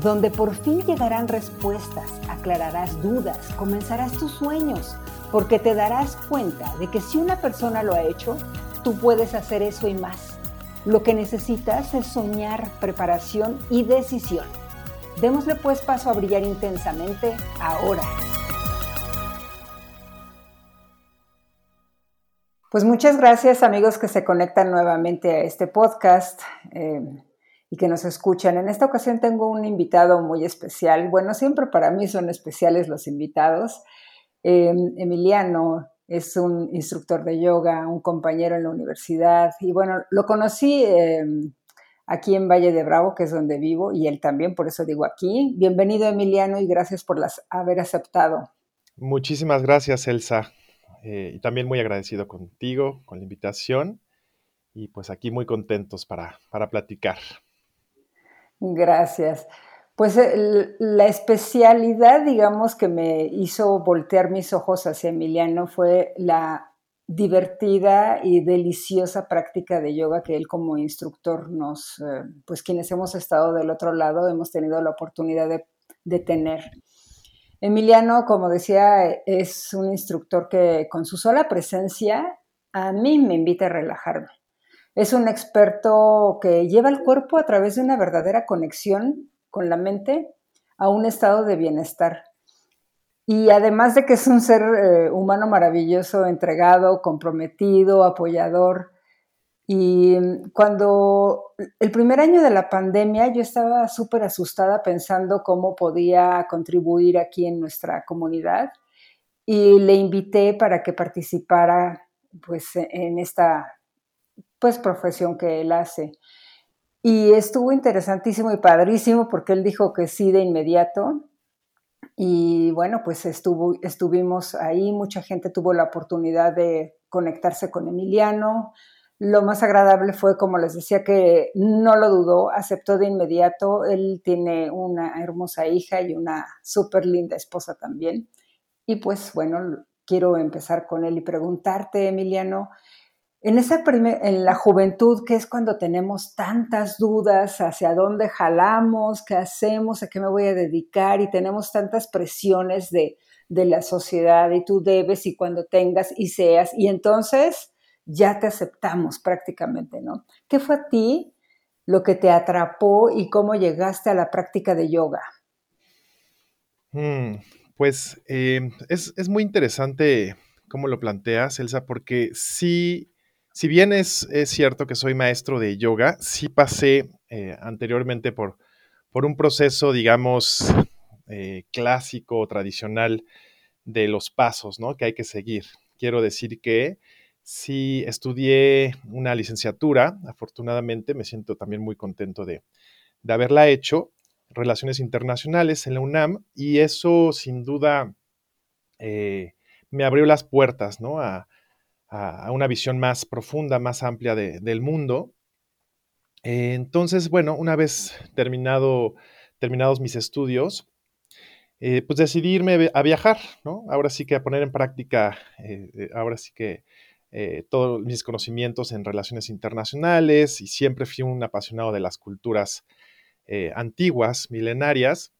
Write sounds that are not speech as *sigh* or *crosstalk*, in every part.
donde por fin llegarán respuestas, aclararás dudas, comenzarás tus sueños, porque te darás cuenta de que si una persona lo ha hecho, tú puedes hacer eso y más. Lo que necesitas es soñar, preparación y decisión. Démosle pues paso a brillar intensamente ahora. Pues muchas gracias amigos que se conectan nuevamente a este podcast eh, y que nos escuchan. En esta ocasión tengo un invitado muy especial. Bueno, siempre para mí son especiales los invitados. Eh, Emiliano es un instructor de yoga, un compañero en la universidad y bueno, lo conocí eh, aquí en Valle de Bravo, que es donde vivo, y él también, por eso digo aquí. Bienvenido Emiliano y gracias por haber aceptado. Muchísimas gracias Elsa. Eh, y también muy agradecido contigo, con la invitación y pues aquí muy contentos para, para platicar. Gracias. Pues la especialidad, digamos, que me hizo voltear mis ojos hacia Emiliano fue la divertida y deliciosa práctica de yoga que él como instructor nos, eh, pues quienes hemos estado del otro lado, hemos tenido la oportunidad de, de tener. Emiliano, como decía, es un instructor que con su sola presencia a mí me invita a relajarme. Es un experto que lleva el cuerpo a través de una verdadera conexión con la mente a un estado de bienestar. Y además de que es un ser eh, humano maravilloso, entregado, comprometido, apoyador, y cuando el primer año de la pandemia yo estaba súper asustada pensando cómo podía contribuir aquí en nuestra comunidad y le invité para que participara pues en esta pues profesión que él hace. Y estuvo interesantísimo y padrísimo porque él dijo que sí de inmediato. Y bueno, pues estuvo, estuvimos ahí, mucha gente tuvo la oportunidad de conectarse con Emiliano, lo más agradable fue, como les decía, que no lo dudó, aceptó de inmediato. Él tiene una hermosa hija y una súper linda esposa también. Y pues bueno, quiero empezar con él y preguntarte, Emiliano, en, esa en la juventud, que es cuando tenemos tantas dudas hacia dónde jalamos, qué hacemos, a qué me voy a dedicar y tenemos tantas presiones de, de la sociedad y tú debes y cuando tengas y seas. Y entonces ya te aceptamos prácticamente, ¿no? ¿Qué fue a ti lo que te atrapó y cómo llegaste a la práctica de yoga? Mm, pues eh, es, muy interesante cómo lo planteas, Elsa, porque sí, si bien es, cierto que soy maestro de yoga, sí pasé eh, anteriormente por, por un proceso, digamos, eh, clásico, tradicional de los pasos, ¿no? Que hay que seguir. Quiero decir que Sí, estudié una licenciatura, afortunadamente, me siento también muy contento de, haberla hecho, Relaciones Internacionales en la UNAM, y eso sin duda eh, me abrió las puertas ¿no? a, una visión más profunda, más amplia del mundo. Eh, entonces, bueno, una vez terminado, terminados mis estudios, eh, pues decidí irme a viajar, ¿no? Ahora sí que a poner en práctica, ahora sí que eh, todos mis conocimientos en relaciones internacionales y siempre fui un apasionado de las culturas eh, antiguas, milenarias.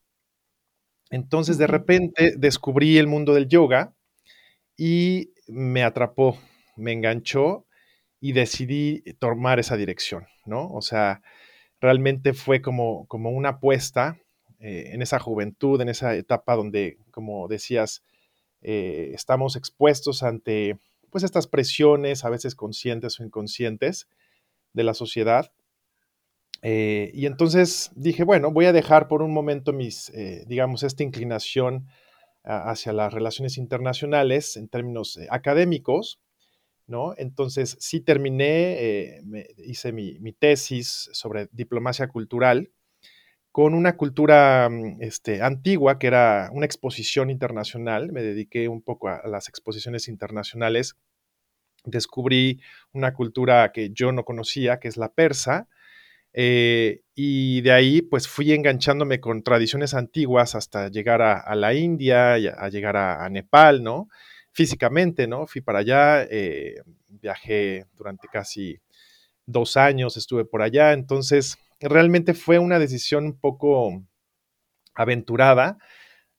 Entonces de repente descubrí el mundo del yoga y me atrapó, me enganchó y decidí tomar esa dirección, ¿no? O sea, realmente fue como, como una apuesta eh, en esa juventud, en esa etapa donde, como decías, estamos expuestos ante pues estas presiones, a veces conscientes o inconscientes, de la sociedad. Eh, y entonces dije, bueno, voy a dejar por un momento mis, eh, digamos, esta inclinación hacia las relaciones internacionales en términos eh, académicos, ¿no? Entonces sí terminé, hice mi, mi, tesis sobre diplomacia cultural con una cultura mm, este, antigua, que era una exposición internacional. Me dediqué un poco a, las exposiciones internacionales. Descubrí una cultura que yo no conocía, que es la persa. Eh, y de ahí, pues fui enganchándome con tradiciones antiguas hasta llegar a, la India, y a, llegar a, Nepal, ¿no? Físicamente, ¿no? Fui para allá, eh, viajé durante casi dos años, estuve por allá. Entonces, realmente fue una decisión un poco aventurada,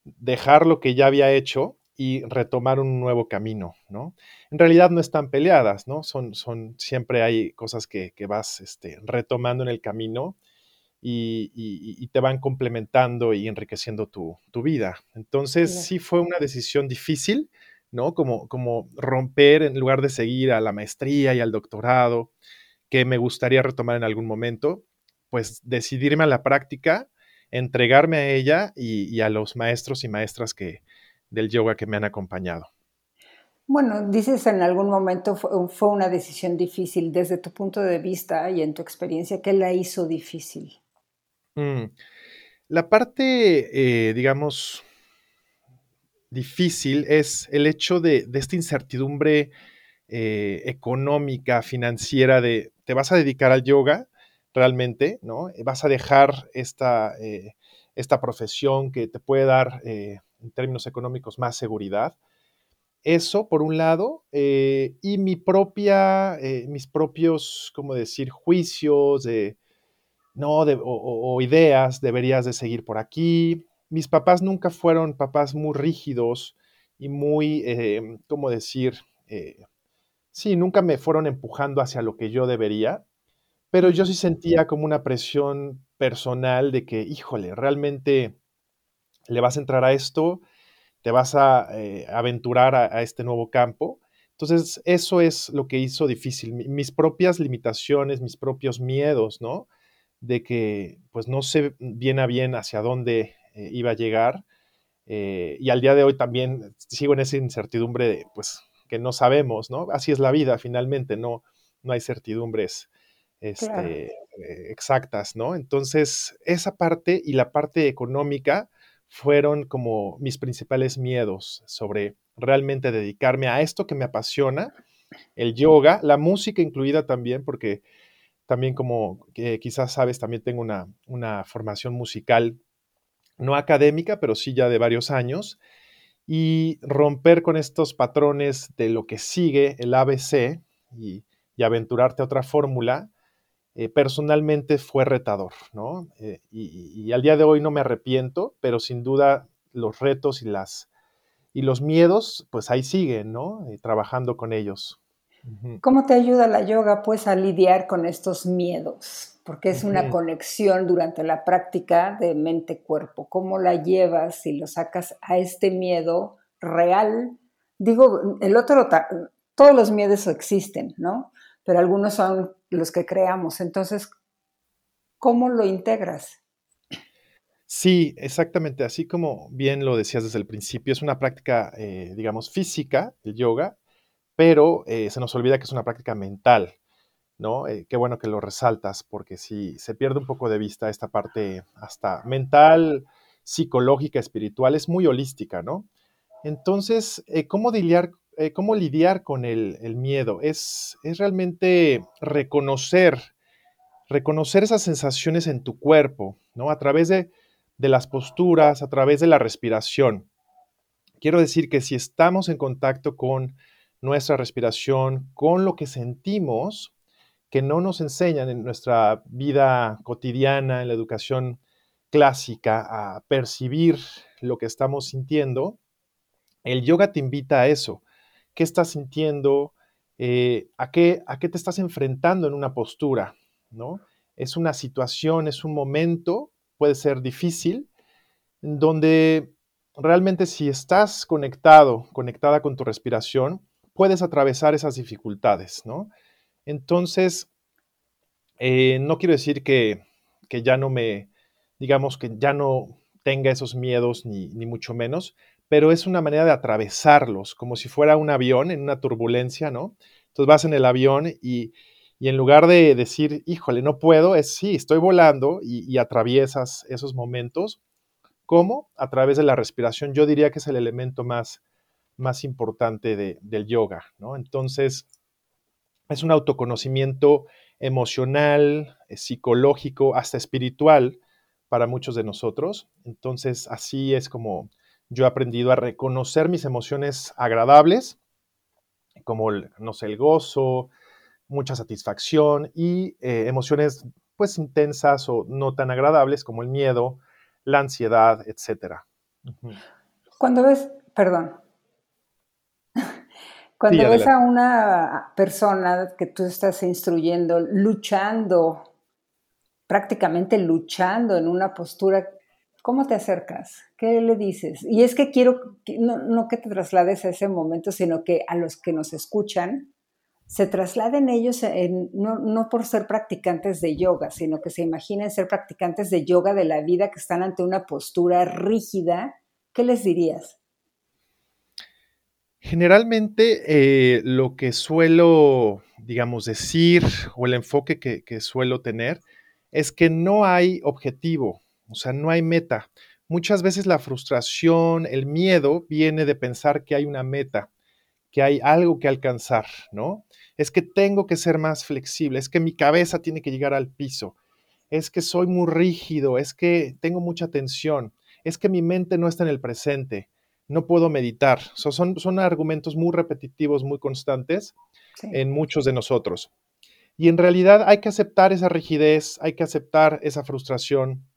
dejar lo que ya había hecho y retomar un nuevo camino, ¿no? En realidad no están peleadas, ¿no? Son, son siempre hay cosas que, vas este, retomando en el camino y, te van complementando y enriqueciendo tu, vida. Entonces sí fue una decisión difícil, ¿no? Como, como romper en lugar de seguir a la maestría y al doctorado, que me gustaría retomar en algún momento, pues decidirme a la práctica, entregarme a ella y, a los maestros y maestras que, del yoga que me han acompañado. Bueno, dices en algún momento fue, una decisión difícil. Desde tu punto de vista y en tu experiencia, ¿qué la hizo difícil? Mm, la parte, eh, digamos, difícil es el hecho de, esta incertidumbre eh, económica, financiera, de te vas a dedicar al yoga, realmente, ¿no? Eh, vas a dejar esta, eh, esta profesión que te puede dar, en términos económicos, más seguridad. Eso, por un lado, y mi propia, mis propios, ¿cómo decir?, juicios de, no, o, ideas, deberías de seguir por aquí. Mis papás nunca fueron papás muy rígidos y muy, ¿cómo decir?, sí, nunca me fueron empujando hacia lo que yo debería pero yo sí sentía como una presión personal de que, híjole, realmente le vas a entrar a esto, te vas a eh, aventurar a, este nuevo campo. Entonces, eso es lo que hizo difícil, mis propias limitaciones, mis propios miedos, ¿no? De que, pues, no sé bien a bien hacia dónde eh, iba a llegar. Eh, y al día de hoy también sigo en esa incertidumbre de, pues, que no sabemos, ¿no? Así es la vida, finalmente, no, no hay certidumbres este, eh, exactas, ¿no? Entonces, esa parte y la parte económica fueron como mis principales miedos sobre realmente dedicarme a esto que me apasiona, el yoga, la música incluida también, porque también como quizás sabes, también tengo una, una formación musical, no académica, pero sí ya de varios años, y romper con estos patrones de lo que sigue el ABC y, aventurarte a otra fórmula, eh, personalmente fue retador, ¿no? Eh, y, al día de hoy no me arrepiento, pero sin duda los retos y, las, y los miedos, pues ahí siguen, ¿no? Eh, trabajando con ellos. ¿Cómo te ayuda la yoga, pues, a lidiar con estos miedos? Porque es una conexión durante la práctica de mente-cuerpo. ¿Cómo la llevas y lo sacas a este miedo real? Digo, el otro, todos los miedos existen, ¿no? Pero algunos son los que creamos. Entonces, ¿cómo lo integras? Sí, exactamente. Así como bien lo decías desde el principio, es una práctica, eh, digamos, física, el yoga, pero eh, se nos olvida que es una práctica mental, ¿no? Eh, qué bueno que lo resaltas, porque si se pierde un poco de vista esta parte hasta mental, psicológica, espiritual, es muy holística, ¿no? Entonces, ¿cómo lidiar eh, cómo lidiar con el, miedo. Es, realmente reconocer, reconocer esas sensaciones en tu cuerpo, ¿no? A través de las posturas, a través de la respiración. Quiero decir que si estamos en contacto con nuestra respiración, con lo que sentimos, que no nos enseñan en nuestra vida cotidiana, en la educación clásica, a percibir lo que estamos sintiendo, el yoga te invita a eso, qué estás sintiendo, eh, a, qué, a qué te estás enfrentando en una postura, ¿no? Es una situación, es un momento, puede ser difícil, donde realmente si estás conectado, conectada con tu respiración, puedes atravesar esas dificultades, ¿no? Entonces, eh, no quiero decir que, que, ya no me, digamos que ya no tenga esos miedos, ni, ni mucho menos, pero es una manera de atravesarlos, como si fuera un avión en una turbulencia, ¿no? Entonces vas en el avión y, Y en lugar de decir, híjole, no puedo, es sí, estoy volando y, atraviesas esos momentos. ¿Cómo? A través de la respiración. Yo diría que es el elemento más, más importante del yoga, ¿no? Entonces, es un autoconocimiento emocional, eh, psicológico, hasta espiritual para muchos de nosotros. Entonces, así es como yo he aprendido a reconocer mis emociones agradables, como, no sé, el gozo, mucha satisfacción y eh, emociones pues intensas o no tan agradables como el miedo, la ansiedad, etc. Cuando ves, perdón, cuando ves a una persona que tú estás instruyendo luchando, prácticamente luchando en una postura, ¿cómo te acercas? ¿Qué le dices? Y es que quiero, no, no que te traslades a ese momento, sino que a los que nos escuchan, se trasladen ellos no, no, por ser practicantes de yoga, sino que se imaginen ser practicantes de yoga de la vida que están ante una postura rígida, ¿qué les dirías? Generalmente eh, lo que suelo, digamos, decir o el enfoque que, suelo tener es que no hay objetivo, o sea, no hay meta. Muchas veces la frustración, el miedo viene de pensar que hay una meta, que hay algo que alcanzar, ¿no? Es que tengo que ser más flexible, es que mi cabeza tiene que llegar al piso, es que soy muy rígido, es que tengo mucha tensión, es que mi mente no está en el presente no puedo meditar. son, son argumentos muy repetitivos, muy constantes en muchos de nosotros. Y en realidad hay que aceptar esa rigidez, hay que aceptar esa frustración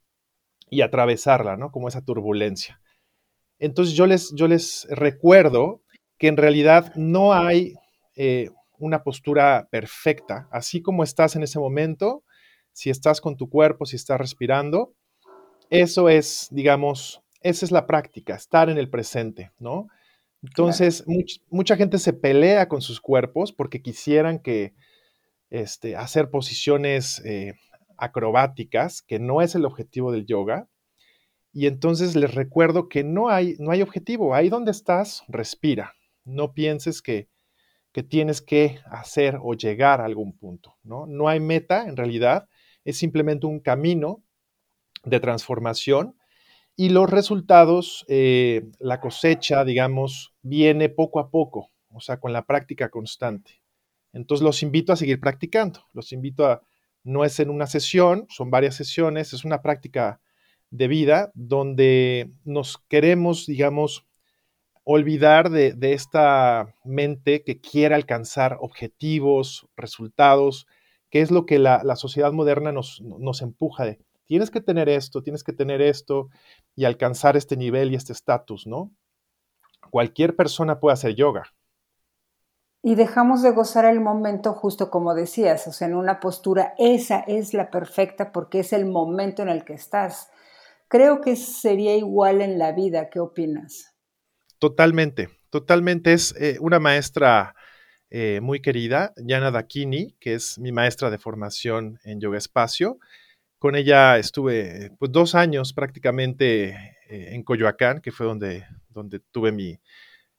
y atravesarla, ¿no? Como esa turbulencia. Entonces yo les, yo les recuerdo que en realidad no hay eh, una postura perfecta. Así como estás en ese momento, si estás con tu cuerpo, si estás respirando, eso es, digamos, esa es la práctica, estar en el presente, ¿no? Entonces, mucha gente se pelea con sus cuerpos porque quisieran que este, hacer posiciones eh, acrobáticas, que no es el objetivo del yoga. Y entonces les recuerdo que no hay, no hay objetivo. Ahí donde estás, respira. No pienses que, que tienes que hacer o llegar a algún punto, ¿no? No hay meta, en realidad, es simplemente un camino de transformación y los resultados, eh, la cosecha, digamos, viene poco a poco, o sea, con la práctica constante. Entonces los invito a seguir practicando, los invito a, no es en una sesión, son varias sesiones, es una práctica de vida donde nos queremos, digamos, olvidar de, esta mente que quiere alcanzar objetivos, resultados, que es lo que la, sociedad moderna nos, nos empuja de, tienes que tener esto, tienes que tener esto y alcanzar este nivel y este estatus, ¿no? Cualquier persona puede hacer yoga. Y dejamos de gozar el momento justo como decías, o sea, en una postura, esa es la perfecta porque es el momento en el que estás. Creo que sería igual en la vida, ¿qué opinas? Totalmente, totalmente. Es eh, una maestra eh, muy querida, Yana Dakini, que es mi maestra de formación en Yoga Espacio con ella estuve pues, dos años prácticamente eh, en Coyoacán, que fue donde, donde tuve mi,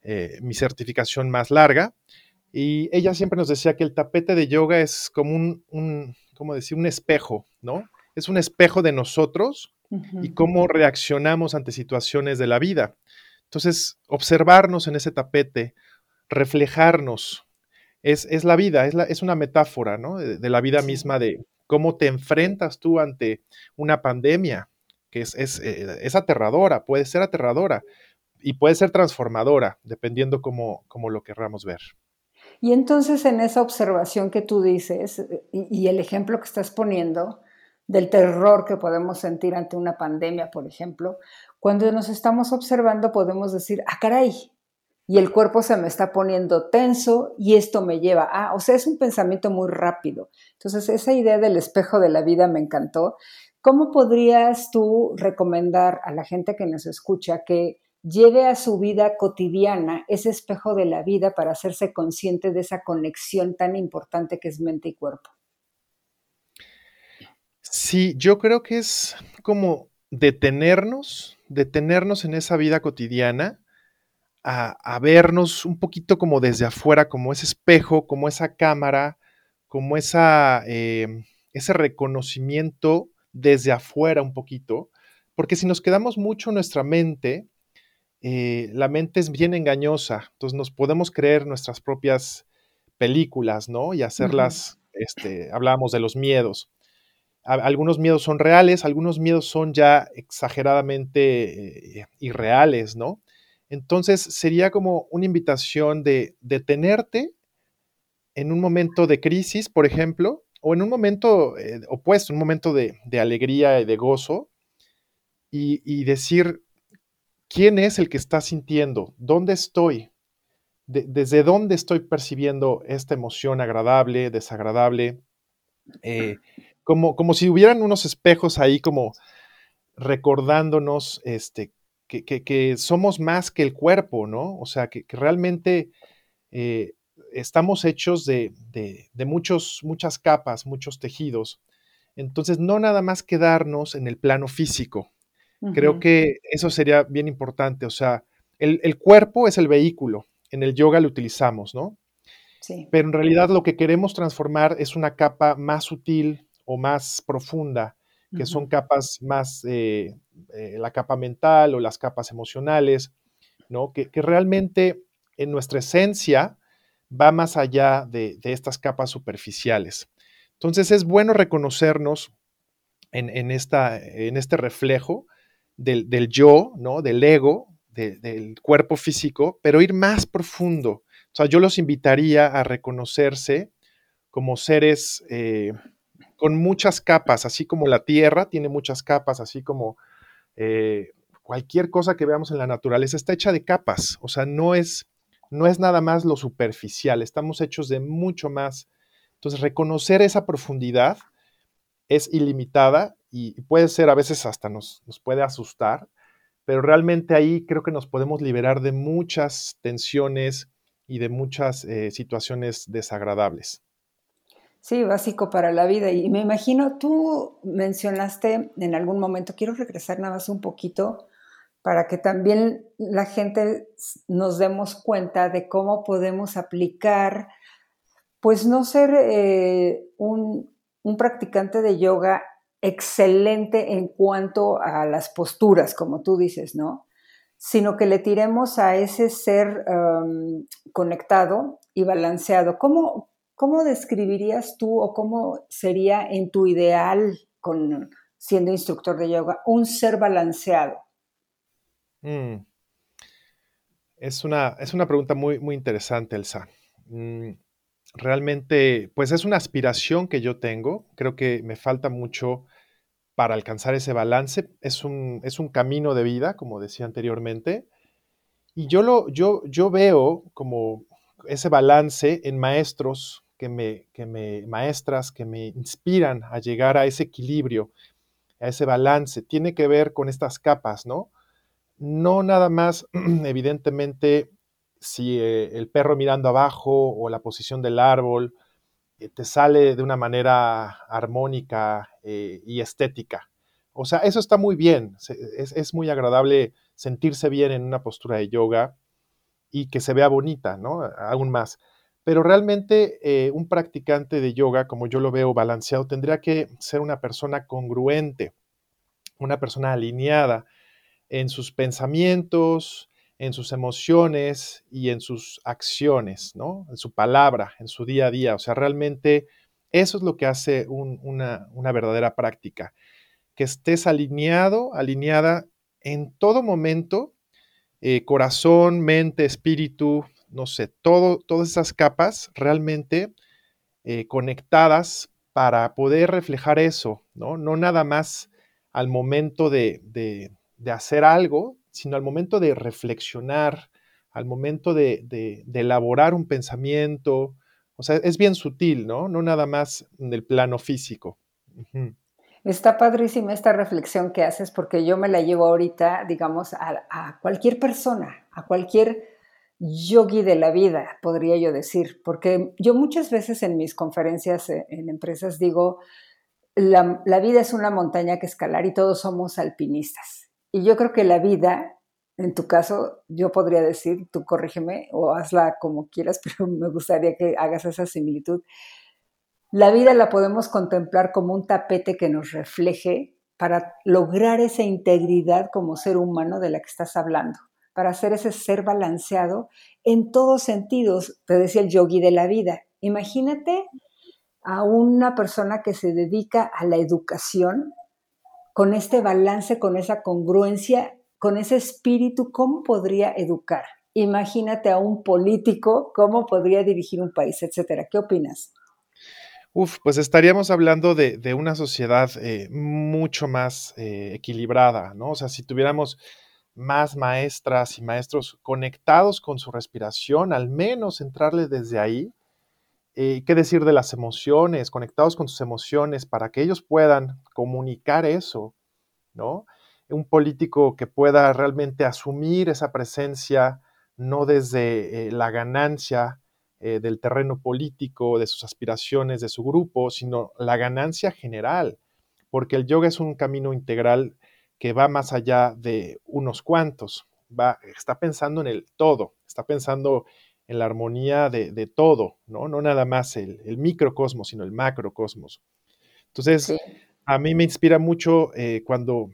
eh, mi certificación más larga. Y ella siempre nos decía que el tapete de yoga es como un, un ¿cómo decir? Un espejo, ¿no? Es un espejo de nosotros y cómo reaccionamos ante situaciones de la vida. Entonces, observarnos en ese tapete, reflejarnos, es, es la vida, es, la, es, una metáfora, ¿no? De, la vida misma de, cómo te enfrentas tú ante una pandemia, que es, eh, es, aterradora, puede ser aterradora y puede ser transformadora, dependiendo cómo, cómo lo querramos ver. Y entonces en esa observación que tú dices y, y, el ejemplo que estás poniendo del terror que podemos sentir ante una pandemia, por ejemplo, cuando nos estamos observando podemos decir, ah, caray, y el cuerpo se me está poniendo tenso y esto me lleva a, o sea, es un pensamiento muy rápido. Entonces, esa idea del espejo de la vida me encantó. ¿Cómo podrías tú recomendar a la gente que nos escucha que lleve a su vida cotidiana ese espejo de la vida para hacerse consciente de esa conexión tan importante que es mente y cuerpo? Sí, yo creo que es como detenernos, detenernos en esa vida cotidiana a, vernos un poquito como desde afuera, como ese espejo, como esa cámara, como esa, em, ese reconocimiento desde afuera un poquito, porque si nos quedamos mucho en nuestra mente, eh, la mente es bien engañosa, entonces nos podemos creer nuestras propias películas, ¿no? Y hacerlas, este, hablábamos de los miedos. algunos miedos son reales, algunos miedos son ya exageradamente eh, irreales, ¿no? Entonces sería como una invitación de detenerte en un momento de crisis, por ejemplo, o en un momento eh, opuesto, un momento de, alegría y de gozo, y, decir, ¿quién es el que está sintiendo? ¿Dónde estoy? ¿Desde dónde estoy percibiendo esta emoción agradable, desagradable? Eh, como, como si hubieran unos espejos ahí como recordándonos este, que, somos más que el cuerpo, ¿no? O sea, que, realmente eh, estamos hechos de, muchos, muchas capas, muchos tejidos. Entonces, no nada más quedarnos en el plano físico. Creo que eso sería bien importante. O sea, el, cuerpo es el vehículo. En el yoga lo utilizamos, ¿no? Sí. Pero en realidad lo que queremos transformar es una capa más sutil o más profunda, que son capas más, eh, eh, la capa mental o las capas emocionales, ¿no? Que, que realmente en nuestra esencia va más allá de, estas capas superficiales. Entonces es bueno reconocernos en, esta, en este reflejo del, yo, ¿no? del ego, del cuerpo físico, pero ir más profundo. O sea, yo los invitaría a reconocerse como seres eh, con muchas capas, así como la Tierra tiene muchas capas, así como eh, cualquier cosa que veamos en la naturaleza está hecha de capas. O sea, no es no es nada más lo superficial, estamos hechos de mucho más. Entonces, reconocer esa profundidad es ilimitada y puede ser a veces hasta nos, nos puede asustar, pero realmente ahí creo que nos podemos liberar de muchas tensiones y de muchas eh, situaciones desagradables. Sí, básico para la vida. Y me imagino, tú mencionaste en algún momento, quiero regresar nada más un poquito para que también la gente nos demos cuenta de cómo podemos aplicar, pues no ser eh, un, practicante de yoga excelente en cuanto a las posturas, como tú dices, ¿no? Sino que le tiremos a ese ser conectado y balanceado. ¿Cómo, ¿Cómo describirías tú o cómo sería en tu ideal siendo instructor de yoga un ser balanceado? Mm. Es, una, es una pregunta muy, muy interesante, Elsa. Mm, realmente, pues es una aspiración que yo tengo. Creo que me falta mucho para alcanzar ese balance. Es un, es un camino de vida, como decía anteriormente. Y yo, lo, yo, yo veo como ese balance en maestros que me, que me, maestras que me inspiran a llegar a ese equilibrio, a ese balance. Tiene que ver con estas capas, ¿no? no nada más, *clears throat* evidentemente, si eh, el perro mirando abajo o la posición del árbol eh, te sale de una manera armónica eh, y estética. O sea, eso está muy bien, es, muy agradable sentirse bien en una postura de yoga y que se vea bonita, ¿no? Aún más. Pero realmente un practicante de yoga, como yo lo veo balanceado, tendría que ser una persona congruente, una persona alineada, en sus pensamientos, en sus emociones y en sus acciones, ¿no? En su palabra, en su día a día. O sea, realmente eso es lo que hace una, verdadera práctica. Que estés alineado, alineada en todo momento, eh, corazón, mente, espíritu, no sé, todo, todas esas capas realmente eh, conectadas para poder reflejar eso, ¿no? No nada más al momento de, de hacer algo, sino al momento de reflexionar, al momento de, elaborar un pensamiento. O sea, es bien sutil, ¿no? No nada más en el plano físico. Está padrísima esta reflexión que haces porque yo me la llevo ahorita, digamos, a, cualquier persona, a cualquier yogi de la vida, podría yo decir, porque yo muchas veces en mis conferencias eh, en empresas digo, la, la vida es una montaña que escalar y todos somos alpinistas. Y yo creo que la vida, en tu caso, yo podría decir, tú corrígeme o hazla como quieras, *laughs* pero me gustaría que hagas esa similitud. La vida la podemos contemplar como un tapete que nos refleje para lograr esa integridad como ser humano de la que estás hablando, para hacer ese ser balanceado en todos sentidos, te decía el yogi de la vida. Imagínate a una persona que se dedica a la educación con este balance, con esa congruencia, con ese espíritu, ¿cómo podría educar? Imagínate a un político, ¿cómo podría dirigir un país, etcétera? ¿Qué opinas? Uf, pues estaríamos hablando de, una sociedad eh, mucho más eh, equilibrada, ¿no? O sea, si tuviéramos más maestras y maestros conectados con su respiración, al menos entrarle desde ahí, eh, qué decir de las emociones, conectados con sus emociones, para que ellos puedan comunicar eso, ¿no? Un político que pueda realmente asumir esa presencia, no desde eh, la ganancia eh, del terreno político, de sus aspiraciones, de su grupo, sino la ganancia general, porque el yoga es un camino integral que va más allá de unos cuantos, va, está pensando en el todo, está pensando en la armonía de, todo, ¿no? No nada más el, microcosmos, sino el macrocosmos. Entonces, a mí me inspira mucho eh, cuando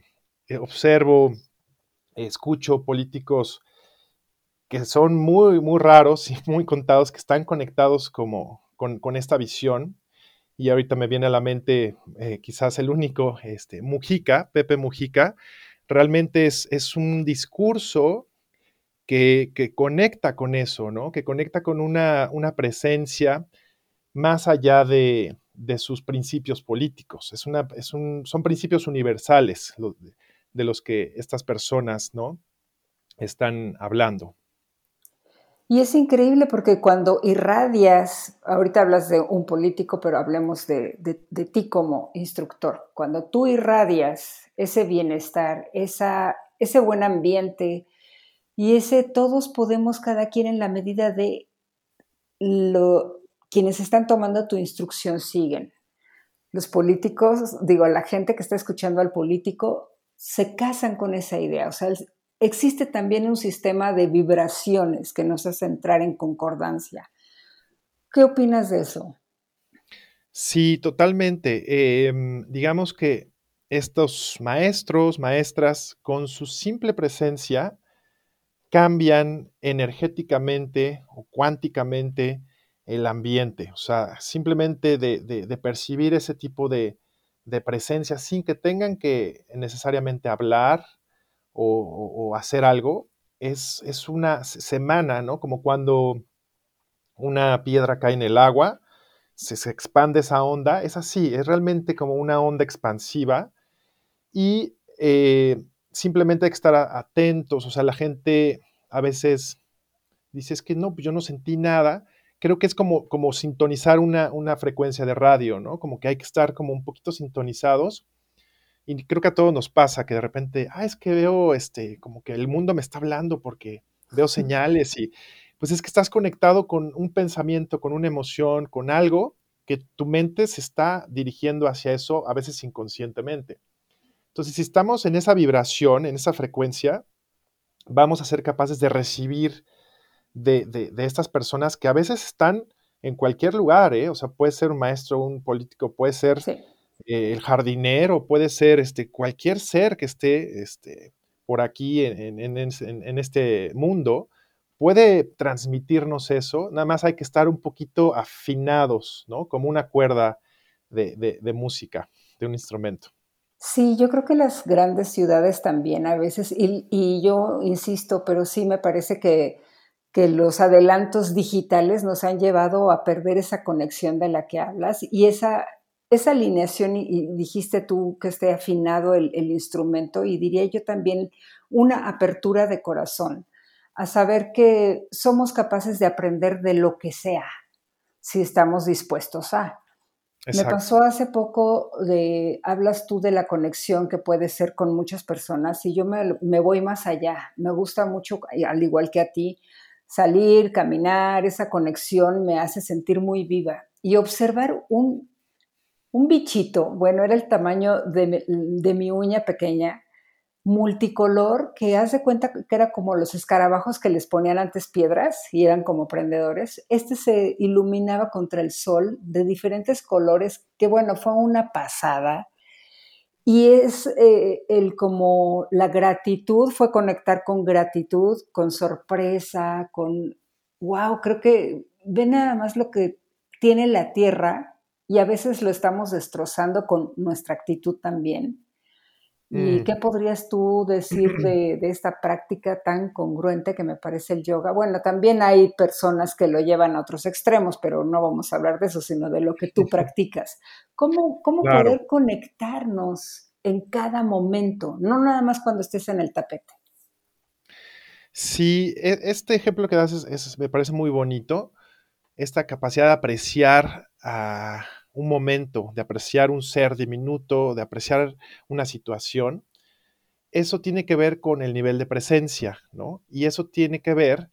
eh, observo, escucho políticos que son muy, muy raros y muy contados, que están conectados como con, esta visión. Y ahorita me viene a la mente eh, quizás el único, este, Mujica, Pepe Mujica, realmente es, es un discurso que, conecta con eso, ¿no? Que conecta con una, presencia más allá de, sus principios políticos. Es una, es un, son principios universales de los que estas personas, ¿no? Están hablando. Y es increíble porque cuando irradias, ahorita hablas de un político, pero hablemos de, de, ti como instructor, cuando tú irradias ese bienestar, esa, ese buen ambiente, y ese todos podemos, cada quien en la medida de lo, quienes están tomando tu instrucción siguen. Los políticos, digo, la gente que está escuchando al político, se casan con esa idea. O sea, existe también un sistema de vibraciones que nos hace entrar en concordancia. ¿Qué opinas de eso? Sí, totalmente. Em, digamos que estos maestros, maestras, con su simple presencia, cambian energéticamente o cuánticamente el ambiente. O sea, simplemente de, percibir ese tipo de, presencia sin que tengan que necesariamente hablar o, hacer algo, es, es, una semana, ¿no? Como cuando una piedra cae en el agua, se, expande esa onda, es así, es realmente como una onda expansiva y eh, simplemente hay que estar atentos, o sea, la gente a veces dice, es que no, pues yo no sentí nada. Creo que es como, como sintonizar una, una frecuencia de radio, ¿no? Como que hay que estar como un poquito sintonizados. Y creo que a todos nos pasa que de repente, ah, es que veo, este, como que el mundo me está hablando porque veo *laughs* señales y pues es que estás conectado con un pensamiento, con una emoción, con algo que tu mente se está dirigiendo hacia eso, a veces inconscientemente. Entonces, si estamos en esa vibración, en esa frecuencia, vamos a ser capaces de recibir de, estas personas que a veces están en cualquier lugar, ¿eh? o sea, puede ser un maestro, un político, puede ser eh, el jardinero, puede ser este, cualquier ser que esté este, por aquí en, este mundo, puede transmitirnos eso, nada más hay que estar un poquito afinados, ¿no? Como una cuerda de música, de un instrumento. Sí, yo creo que las grandes ciudades también a veces, y, yo insisto, pero sí me parece que, los adelantos digitales nos han llevado a perder esa conexión de la que hablas y esa, esa alineación, y, dijiste tú que esté afinado el, el instrumento, y diría yo también una apertura de corazón, a saber que somos capaces de aprender de lo que sea, si estamos dispuestos a. Me pasó hace poco de, hablas tú de la conexión que puede ser con muchas personas y yo me, voy más allá. Me gusta mucho, al igual que a ti, salir, caminar, esa conexión me hace sentir muy viva. Y observar un, un bichito, bueno, era el tamaño de, mi uña pequeña, multicolor que hace cuenta que era como los escarabajos que les ponían antes piedras y eran como prendedores. Este se iluminaba contra el sol de diferentes colores, que bueno, fue una pasada. Y es eh, el como la gratitud, fue conectar con gratitud, con sorpresa, con, wow, creo que ve nada más lo que tiene la tierra y a veces lo estamos destrozando con nuestra actitud también. ¿Y mm. qué podrías tú decir *clears throat* de, esta práctica tan congruente que me parece el yoga? Bueno, también hay personas que lo llevan a otros extremos, pero no vamos a hablar de eso, sino de lo que tú *laughs* practicas. ¿Cómo, cómo poder conectarnos en cada momento, no nada más cuando estés en el tapete? Sí, e, este ejemplo que das me parece muy bonito, esta capacidad de apreciar a un momento, de apreciar un ser diminuto, de apreciar una situación, eso tiene que ver con el nivel de presencia, ¿no? Y eso tiene que ver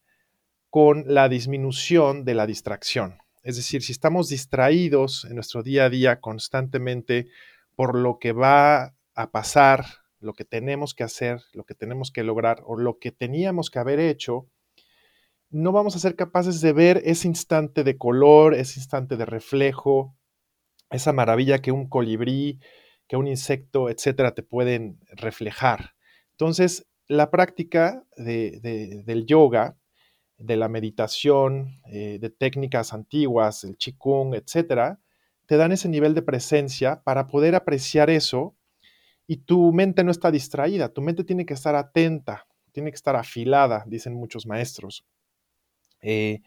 con la disminución de la distracción. Es decir, si estamos distraídos en nuestro día a día constantemente por lo que va a pasar, lo que tenemos que hacer, lo que tenemos que lograr o lo que teníamos que haber hecho, no vamos a ser capaces de ver ese instante de color, ese instante de reflejo, esa maravilla que un colibrí, que un insecto, etcétera, te pueden reflejar. Entonces, la práctica del yoga, de la meditación, eh, de técnicas antiguas, el qigong, etcétera, te dan ese nivel de presencia para poder apreciar eso y tu mente no está distraída, tu mente tiene que estar atenta, tiene que estar afilada, dicen muchos maestros. Eh,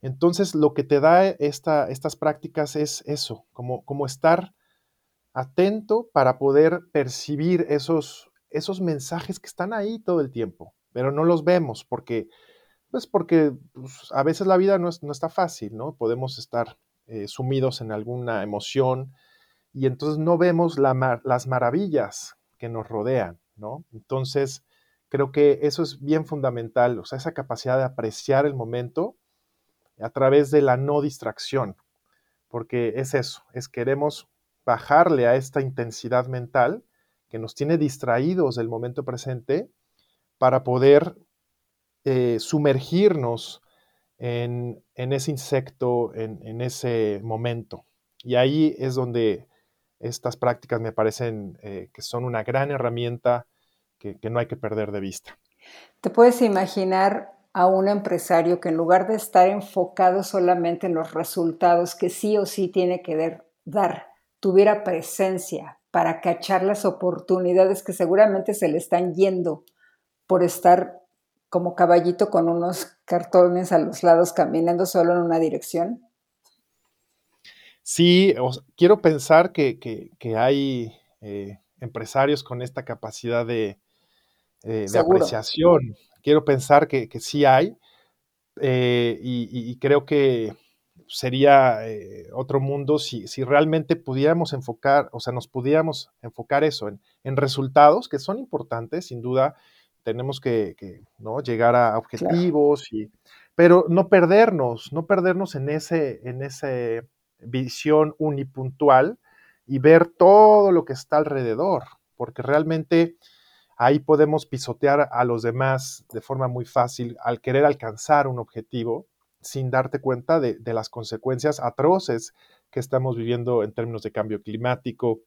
entonces, lo que te da estas prácticas es eso, como, como estar atento para poder percibir esos, esos mensajes que están ahí todo el tiempo, pero no los vemos porque, pues porque pues, a veces la vida no, está fácil, ¿no? Podemos estar eh, sumidos en alguna emoción y entonces no vemos las maravillas que nos rodean, ¿no? Entonces, creo que eso es bien fundamental, o sea, esa capacidad de apreciar el momento a través de la no distracción, porque es eso, es queremos bajarle a esta intensidad mental que nos tiene distraídos del momento presente para poder eh, sumergirnos en, ese insecto, en, ese momento. Y ahí es donde estas prácticas me parecen eh, que son una gran herramienta que no hay que perder de vista. ¿Te puedes imaginar a un empresario que en lugar de estar enfocado solamente en los resultados que sí o sí tiene que dar, tuviera presencia para cachar las oportunidades que seguramente se le están yendo por estar como caballito con unos cartones a los lados caminando solo en una dirección? Sí, quiero pensar que, hay eh, empresarios con esta capacidad de, eh, de apreciación quiero pensar que, sí hay eh, y, creo que sería eh, otro mundo si, realmente pudiéramos enfocar, o sea, nos pudiéramos enfocar eso en, resultados que son importantes, sin duda, tenemos que, ¿no? llegar a objetivos, y, pero no perdernos, no perdernos en ese, en esa visión unipuntual y ver todo lo que está alrededor, porque realmente Ahí podemos pisotear a los demás de forma muy fácil al querer alcanzar un objetivo sin darte cuenta de, las consecuencias atroces que estamos viviendo en términos de cambio climático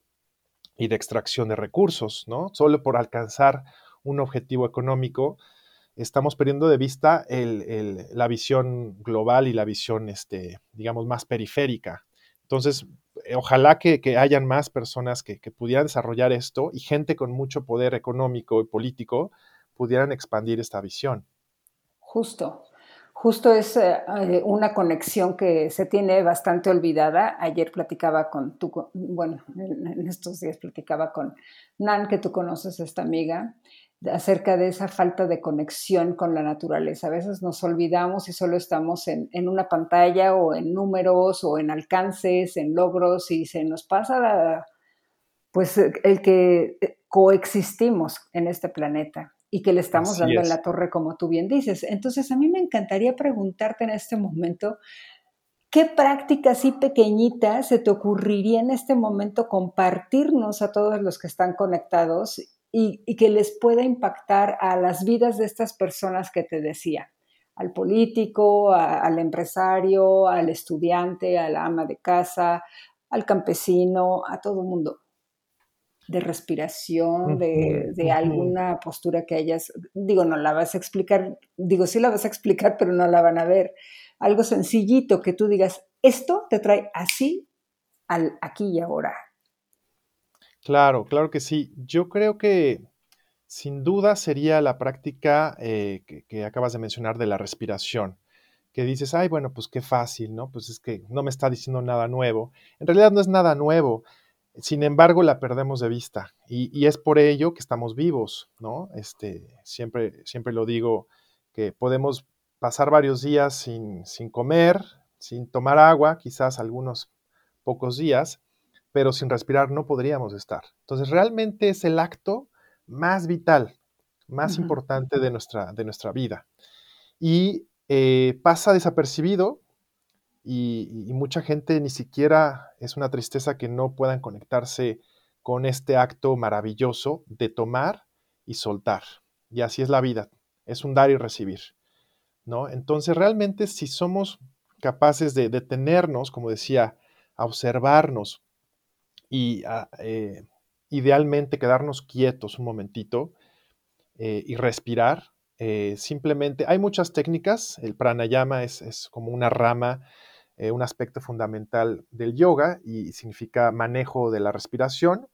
y de extracción de recursos, ¿no? Solo por alcanzar un objetivo económico, estamos perdiendo de vista la visión global y la visión, este, digamos, más periférica. Entonces, ojalá que, hayan más personas que, pudieran desarrollar esto y gente con mucho poder económico y político pudieran expandir esta visión. Justo, justo es eh, eh, una conexión que se tiene bastante olvidada. Ayer platicaba con tu, bueno, en estos días platicaba con Nan, que tú conoces, esta amiga, acerca de esa falta de conexión con la naturaleza. A veces nos olvidamos y solo estamos en, una pantalla o en números o en alcances, en logros y se nos pasa pues el que coexistimos en este planeta y que le estamos dando en la torre como tú bien dices. Entonces a mí me encantaría preguntarte en este momento, ¿qué práctica así pequeñita se te ocurriría en este momento compartirnos a todos los que están conectados y, que les pueda impactar a las vidas de estas personas que te decía, al político, al empresario, al estudiante, a la ama de casa, al campesino, a todo el mundo de respiración, de, alguna postura que hayas, digo, no la vas a explicar, digo, sí la vas a explicar, pero no la van a ver. Algo sencillito que tú digas, esto te trae así al aquí y ahora. Claro, claro que sí. Yo creo que sin duda sería la práctica eh, que, acabas de mencionar de la respiración, que dices, ay, bueno, pues qué fácil, ¿no? Pues es que no me está diciendo nada nuevo. En realidad no es nada nuevo. Sin embargo, la perdemos de vista y, es por ello que estamos vivos, ¿no? Este, siempre, siempre lo digo, que podemos pasar varios días sin, sin comer, sin tomar agua, quizás algunos pocos días, pero sin respirar no podríamos estar. Entonces, realmente es el acto más vital, más importante de nuestra, de nuestra vida. Y eh, pasa desapercibido y, mucha gente ni siquiera es una tristeza que no puedan conectarse con este acto maravilloso de tomar y soltar. Y así es la vida, es un dar y recibir. ¿no? Entonces, realmente si somos capaces de detenernos, como decía, a observarnos y eh, idealmente quedarnos quietos un momentito eh, y respirar, eh, simplemente hay muchas técnicas, el pranayama es, es como una rama un aspecto fundamental del yoga y significa manejo de la respiración.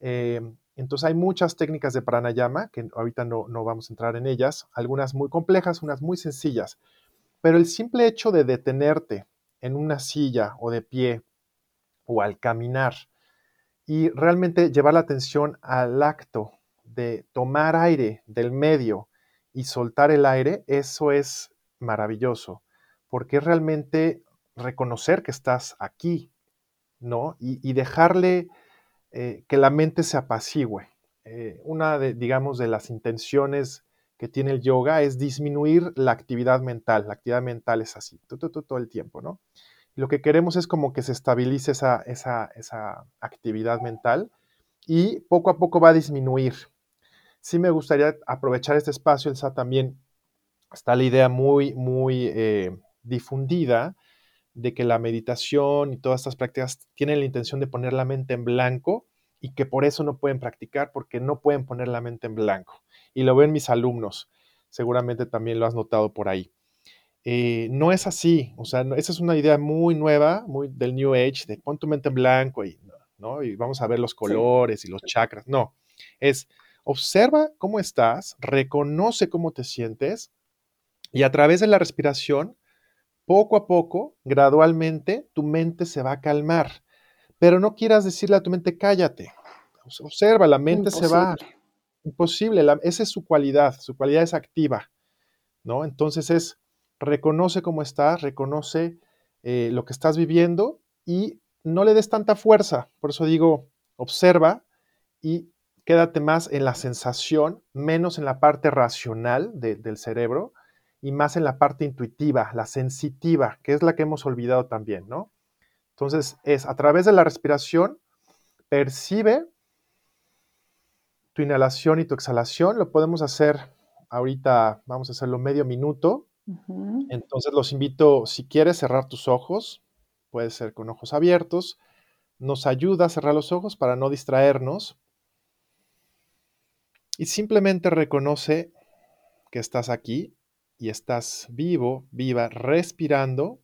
Entonces hay muchas técnicas de pranayama, que ahorita no, no vamos a entrar en ellas, algunas muy complejas, unas muy sencillas, pero el simple hecho de detenerte en una silla o de pie o al caminar y realmente llevar la atención al acto de tomar aire del medio y soltar el aire, eso es maravilloso, porque es realmente reconocer que estás aquí, ¿no? Y, dejarle eh, que la mente se apacigüe. Eh, una de, digamos, de las intenciones que tiene el yoga es disminuir la actividad mental. La actividad mental es así, todo, el tiempo, ¿no? Lo que queremos es como que se estabilice esa, esa, esa, actividad mental y poco a poco va a disminuir. Sí me gustaría aprovechar este espacio, Elsa, también está la idea muy, muy eh, difundida de que la meditación y todas estas prácticas tienen la intención de poner la mente en blanco y que por eso no pueden practicar porque no pueden poner la mente en blanco. Y lo ven mis alumnos, seguramente también lo has notado por ahí. Eh, no es así, o sea, esa es una idea muy nueva, muy del New Age, de pon tu mente en blanco y, ¿no? y vamos a ver los colores y los chakras. No, es observa cómo estás, reconoce cómo te sientes y a través de la respiración poco a poco, gradualmente, tu mente se va a calmar. Pero no quieras decirle a tu mente, cállate. Observa, la mente se va. Imposible, esa es su cualidad, su cualidad es activa, ¿no? Entonces es, reconoce cómo estás, reconoce eh, lo que estás viviendo y no le des tanta fuerza. Por eso digo, observa y quédate más en la sensación, menos en la parte racional del cerebro, y más en la parte intuitiva, la sensitiva, que es la que hemos olvidado también, ¿no? Entonces, es a través de la respiración, percibe tu inhalación y tu exhalación. Lo podemos hacer ahorita, vamos a hacerlo medio minuto. Entonces, los invito, si quieres cerrar tus ojos, puede ser con ojos abiertos. Nos ayuda a cerrar los ojos para no distraernos. Y simplemente reconoce que estás aquí, y estás vivo, viva, respirando,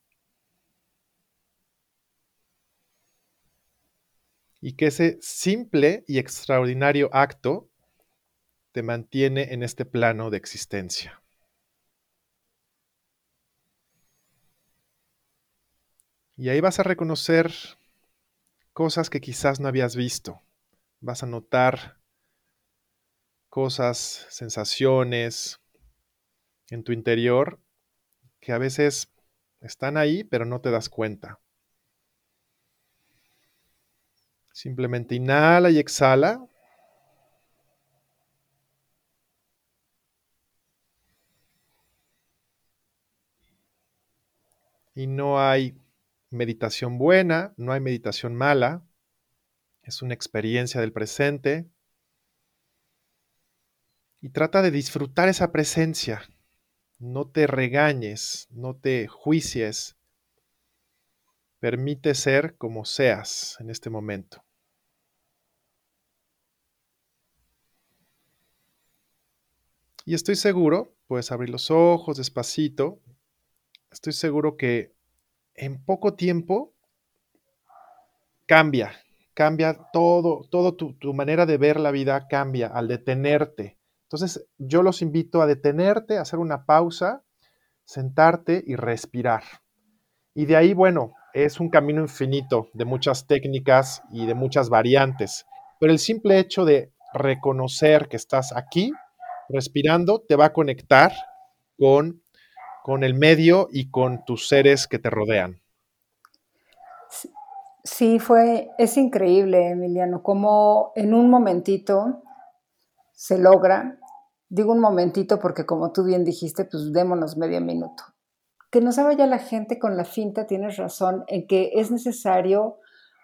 y que ese simple y extraordinario acto te mantiene en este plano de existencia. Y ahí vas a reconocer cosas que quizás no habías visto. Vas a notar cosas, sensaciones, en tu interior que a veces están ahí, pero no te das cuenta. Simplemente inhala y exhala. Y no hay meditación buena, no hay meditación mala. Es una experiencia del presente. y trata de disfrutar esa presencia. No te regañes, no te juicies. Permite ser como seas en este momento. Y estoy seguro, puedes abrir los ojos despacito, estoy seguro que en poco tiempo cambia, cambia todo, todo tu, tu, manera de ver la vida cambia al detenerte. Entonces yo los invito a detenerte, a hacer una pausa, sentarte y respirar. Y de ahí, bueno, es un camino infinito de muchas técnicas y de muchas variantes, pero el simple hecho de reconocer que estás aquí, respirando, te va a conectar con, con el medio y con tus seres que te rodean. Sí, fue, es increíble, Emiliano, cómo en un momentito se logra, digo un momentito porque como tú bien dijiste, pues démonos medio minuto. Que no se vaya la gente con la finta, tienes razón, en que es necesario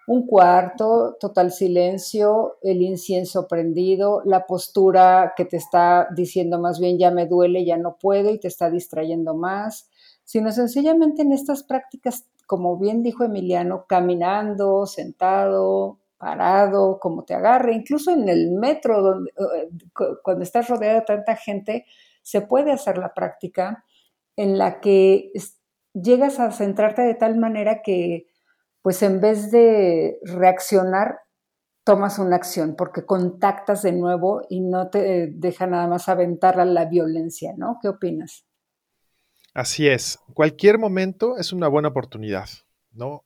un cuarto, total silencio, el incienso prendido, la postura que te está diciendo más bien ya me duele, ya no puedo y te está distrayendo más, sino sencillamente en estas prácticas, como bien dijo Emiliano, caminando, sentado, parado, como te agarre, incluso en el metro, donde, eh, cuando estás rodeado de tanta gente, se puede hacer la práctica en la que llegas a centrarte de tal manera que pues en vez de reaccionar, tomas una acción porque contactas de nuevo y no te deja nada más aventar a la violencia, ¿no? ¿Qué opinas? Así es. Cualquier momento es una buena oportunidad, ¿no?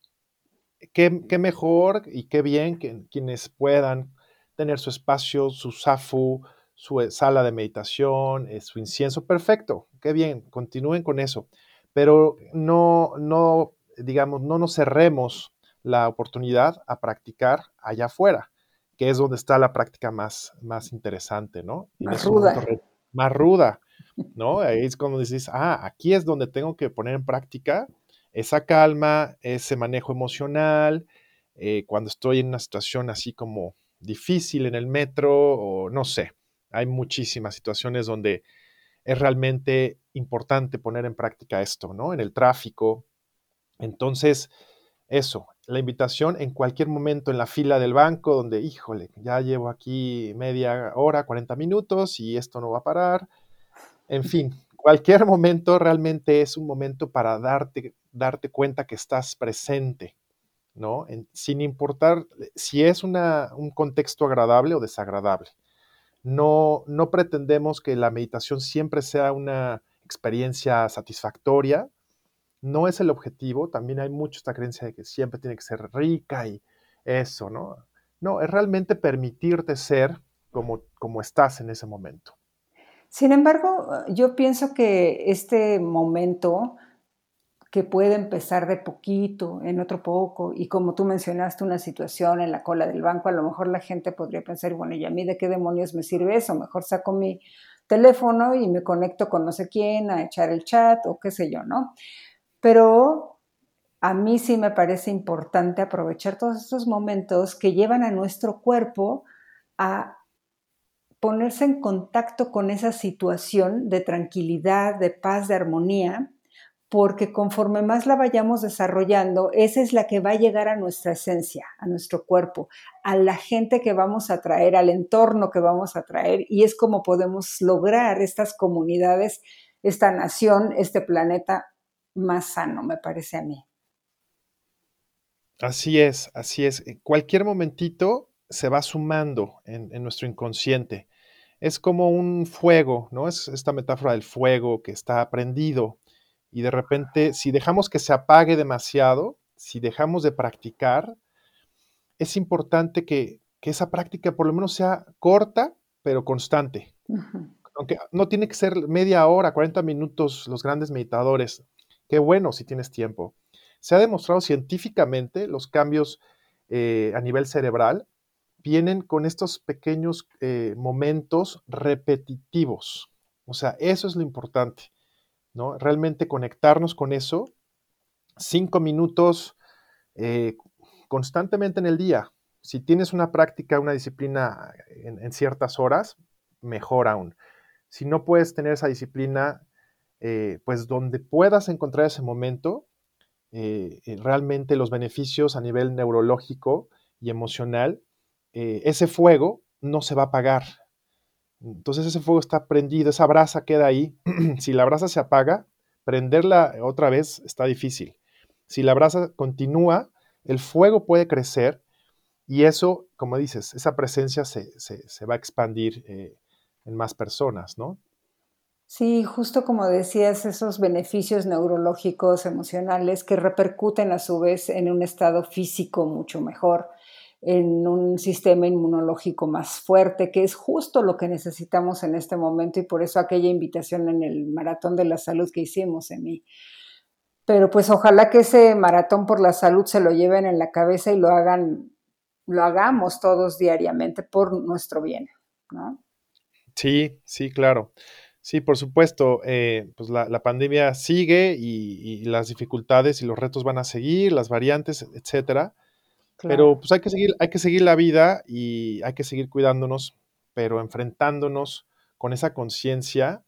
Qué, mejor y qué bien que quienes puedan tener su espacio, su SAFU, su sala de meditación, eh, su incienso, perfecto, qué bien, continúen con eso. Pero no, no digamos, no nos cerremos la oportunidad a practicar allá afuera, que es donde está la práctica más, más interesante, ¿no? Más ruda. más ruda, ¿no? Ahí es cuando dices, ah, aquí es donde tengo que poner en práctica esa calma, ese manejo emocional, eh, cuando estoy en una situación así como difícil en el metro o no sé, hay muchísimas situaciones donde es realmente importante poner en práctica esto, ¿no? En el tráfico, entonces, eso, la invitación en cualquier momento en la fila del banco donde, híjole, ya llevo aquí media hora, 40 minutos y esto no va a parar. En fin, cualquier momento realmente es un momento para darte, darte cuenta que estás presente, ¿no? sin importar si es un contexto agradable o desagradable. No, no pretendemos que la meditación siempre sea una experiencia satisfactoria, no es el objetivo, también hay mucho esta creencia de que siempre tiene que ser rica y eso, ¿no? No, es realmente permitirte ser como, como estás en ese momento. Sin embargo, yo pienso que este momento que puede empezar de poquito, en otro poco, y como tú mencionaste una situación en la cola del banco, a lo mejor la gente podría pensar, bueno, ¿y a mí de qué demonios me sirve eso? Mejor saco mi teléfono y me conecto con no sé quién a echar el chat o qué sé yo, ¿no? Pero a mí sí me parece importante aprovechar todos estos momentos que llevan a nuestro cuerpo a ponerse en contacto con esa situación de tranquilidad, de paz, de armonía, porque conforme más la vayamos desarrollando, esa es la que va a llegar a nuestra esencia, a nuestro cuerpo, a la gente que vamos a traer, al entorno que vamos a traer, y es como podemos lograr estas comunidades, esta nación, este planeta más sano, me parece a mí. Así es, así es. Eh, cualquier momentito se va sumando en, nuestro inconsciente. Es como un fuego, ¿no? Es esta metáfora del fuego que está prendido y de repente, si dejamos que se apague demasiado, si dejamos de practicar, es importante que, esa práctica por lo menos sea corta, pero constante. Aunque no tiene que ser media hora, 40 minutos los grandes meditadores. Qué bueno si tienes tiempo. Se ha demostrado científicamente los cambios eh, a nivel cerebral vienen con estos pequeños eh, momentos repetitivos. O sea, eso es lo importante, ¿no? Realmente conectarnos con eso cinco minutos eh, constantemente en el día. Si tienes una práctica, una disciplina en, en, ciertas horas, mejor aún. si no puedes tener esa disciplina, eh, pues donde puedas encontrar ese momento, eh, eh, realmente los beneficios a nivel neurológico y emocional, ese fuego no se va a apagar. Entonces ese fuego está prendido, esa brasa queda ahí. *clears throat* si la brasa se apaga, prenderla otra vez está difícil. Si la brasa continúa, el fuego puede crecer y eso, como dices, esa presencia se, va a expandir en más personas, ¿no? Sí, justo como decías, esos beneficios neurológicos, emocionales, que repercuten a su vez en un estado físico mucho mejor, en un sistema inmunológico más fuerte, que es justo lo que necesitamos en este momento y por eso aquella invitación en el Maratón de la Salud que hicimos en mí. Pero pues ojalá que ese maratón por la salud se lo lleven en la cabeza y lo hagan, lo hagamos todos diariamente por nuestro bien, ¿no? Sí, sí, claro. Sí, por supuesto, eh, pues la, pandemia sigue y, las dificultades y los retos van a seguir, las variantes, etcétera. Pero pues hay que seguir, hay que seguir la vida y hay que seguir cuidándonos, pero enfrentándonos con esa conciencia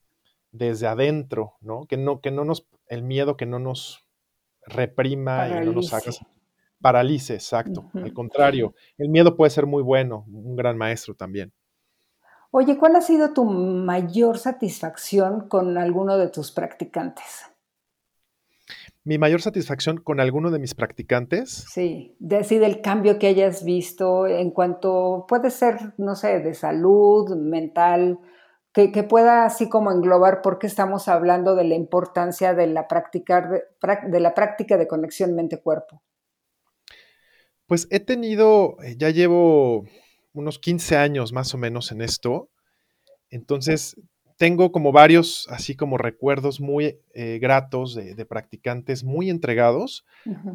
desde adentro, ¿no? Que no, que no nos, el miedo que no nos reprima y no nos haga paralice, exacto. Al contrario, el miedo puede ser muy bueno, un gran maestro también. Oye, ¿cuál ha sido tu mayor satisfacción con alguno de tus practicantes? Mi mayor satisfacción con alguno de mis practicantes. Sí, decir del cambio que hayas visto en cuanto puede ser, no sé, de salud, mental, que, pueda así como englobar por qué estamos hablando de la importancia de la, practicar, de la práctica de conexión mente-cuerpo. Pues he tenido, eh, ya llevo unos 15 años más o menos en esto. Entonces, tengo como varios, así como recuerdos muy eh, gratos de, practicantes muy entregados,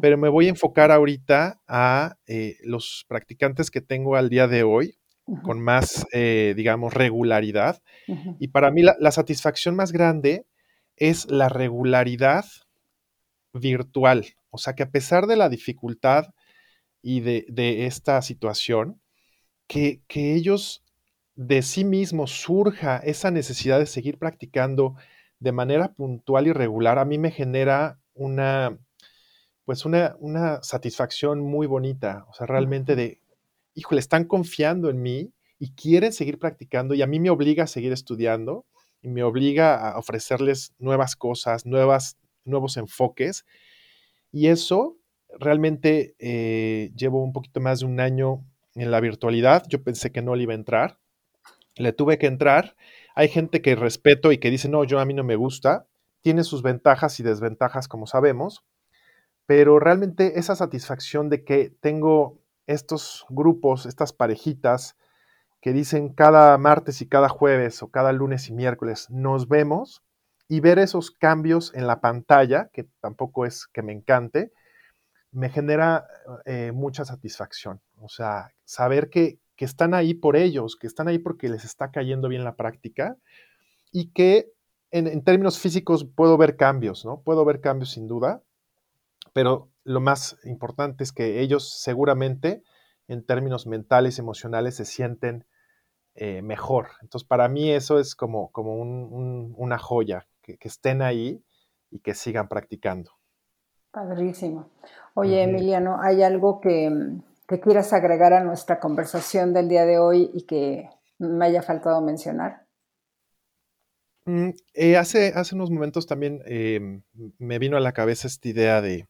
pero me voy a enfocar ahorita a eh, los practicantes que tengo al día de hoy con más, eh, digamos, regularidad. Y para mí la, satisfacción más grande es la regularidad virtual. O sea, que a pesar de la dificultad y de, de esta situación, que, ellos de sí mismos surja esa necesidad de seguir practicando de manera puntual y regular, a mí me genera una, pues una, una satisfacción muy bonita, o sea, realmente de, híjole, están confiando en mí y quieren seguir practicando y a mí me obliga a seguir estudiando y me obliga a ofrecerles nuevas cosas, nuevas, nuevos enfoques. Y eso realmente eh, llevo un poquito más de un año en la virtualidad. Yo pensé que no le iba a entrar. Le tuve que entrar. Hay gente que respeto y que dice, no, yo a mí no me gusta. Tiene sus ventajas y desventajas, como sabemos. Pero realmente esa satisfacción de que tengo estos grupos, estas parejitas que dicen cada martes y cada jueves o cada lunes y miércoles nos vemos y ver esos cambios en la pantalla, que tampoco es que me encante, me genera eh, mucha satisfacción. O sea, saber que, están ahí por ellos, que están ahí porque les está cayendo bien la práctica y que en, términos físicos puedo ver cambios, ¿no? Puedo ver cambios sin duda, pero lo más importante es que ellos seguramente en términos mentales, emocionales, se sienten eh, mejor. Entonces, para mí eso es como, como una joya, que, estén ahí y que sigan practicando. Padrísimo. Oye, Emiliano, ¿hay algo que, que quieras agregar a nuestra conversación del día de hoy y que me haya faltado mencionar? Mm, eh, hace, hace unos momentos también em, me vino a la cabeza esta idea de,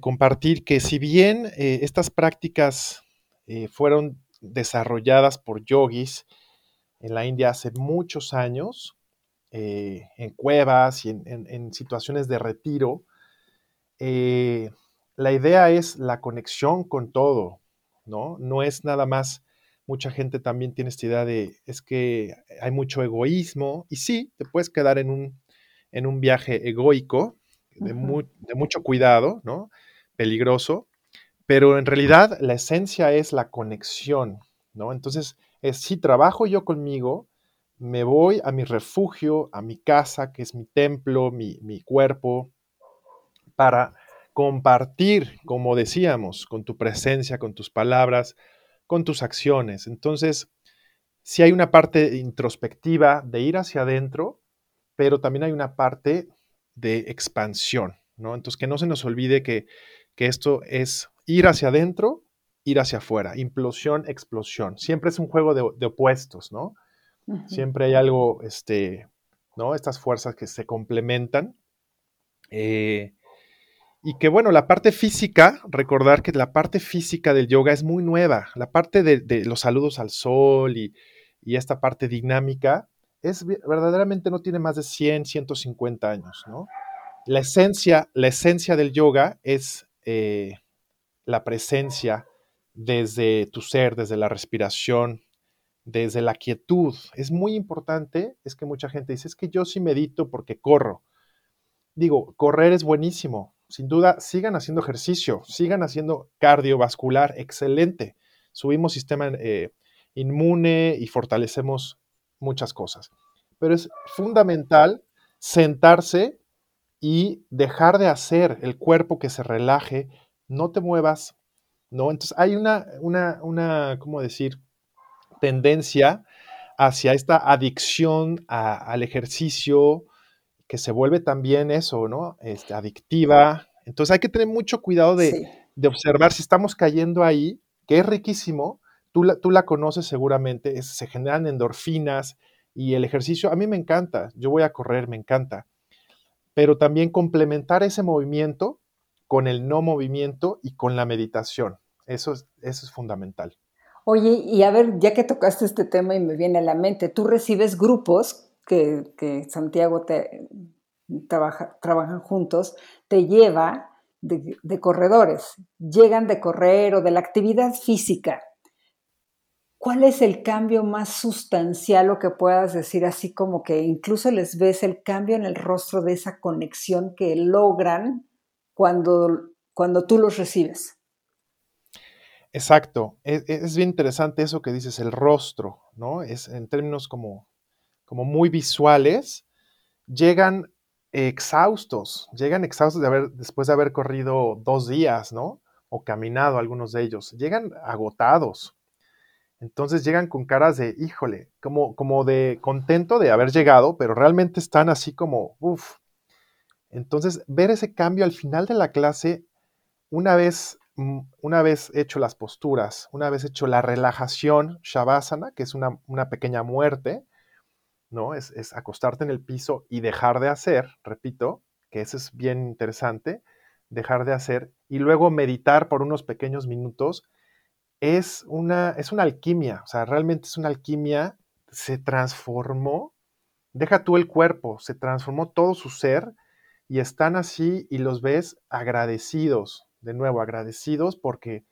compartir que si bien eh, estas prácticas eh, fueron desarrolladas por yogis en la India hace muchos años, en cuevas y en, situaciones de retiro, la idea es la conexión con todo, ¿no? No es nada más, mucha gente también tiene esta idea de, es que hay mucho egoísmo, y sí, te puedes quedar en un, en un viaje egoico, de, mucho cuidado, ¿no? Peligroso, pero en realidad la esencia es la conexión, ¿no? Entonces, si trabajo yo conmigo, me voy a mi refugio, a mi casa, que es mi templo, mi, mi cuerpo, para compartir, como decíamos, con tu presencia, con tus palabras, con tus acciones. Entonces, sí hay una parte introspectiva de ir hacia adentro, pero también hay una parte de expansión, ¿no? Entonces, que no se nos olvide que, esto es ir hacia adentro, ir hacia afuera, implosión, explosión. Siempre es un juego de, opuestos, ¿no? Siempre hay algo, este, ¿no? Estas fuerzas que se complementan. Eh, y que bueno, la parte física, recordar que la parte física del yoga es muy nueva. La parte de, los saludos al sol y, esta parte dinámica es verdaderamente no tiene más de 100, 150 años, ¿no? La esencia, la esencia del yoga es eh, la presencia desde tu ser, desde la respiración, desde la quietud. Es muy importante, es que mucha gente dice, es que yo sí medito porque corro. Digo, correr es buenísimo, sin duda, sigan haciendo ejercicio, sigan haciendo cardiovascular, excelente. Subimos sistema eh, inmune y fortalecemos muchas cosas. Pero es fundamental sentarse y dejar de hacer el cuerpo que se relaje, no te muevas, ¿no? Entonces hay una, una, una ¿cómo decir? Tendencia hacia esta adicción al ejercicio, que se vuelve también eso, ¿no? Este, adictiva. Entonces hay que tener mucho cuidado de, observar si estamos cayendo ahí, que es riquísimo. Tú la, tú la conoces seguramente, se generan endorfinas y el ejercicio a mí me encanta. Yo voy a correr, me encanta. Pero también complementar ese movimiento con el no movimiento y con la meditación. Eso es, eso es fundamental. Oye, y a ver, ya que tocaste este tema y me viene a la mente, tú recibes grupos que, Santiago te, trabaja, trabajan juntos, te lleva de, corredores, llegan de correr o de la actividad física. ¿Cuál es el cambio más sustancial o que puedas decir así como que incluso les ves el cambio en el rostro de esa conexión que logran cuando, cuando tú los recibes? Exacto, es, es, bien interesante eso que dices, el rostro, ¿no? Es en términos como como muy visuales, llegan exhaustos, llegan exhaustos de haber, después de haber corrido dos días, ¿no? O caminado algunos de ellos, llegan agotados. Entonces llegan con caras de, híjole, como, como de contento de haber llegado, pero realmente están así como, uff. Entonces, ver ese cambio al final de la clase, una vez, mm, una vez hecho las posturas, una vez hecho la relajación Shavasana, que es una, una pequeña muerte, ¿no? Es, acostarte en el piso y dejar de hacer, repito, que eso es bien interesante, dejar de hacer y luego meditar por unos pequeños minutos, es una, es una alquimia, o sea, realmente es una alquimia, se transformó, deja tú el cuerpo, se transformó todo su ser y están así y los ves agradecidos, de nuevo, agradecidos porque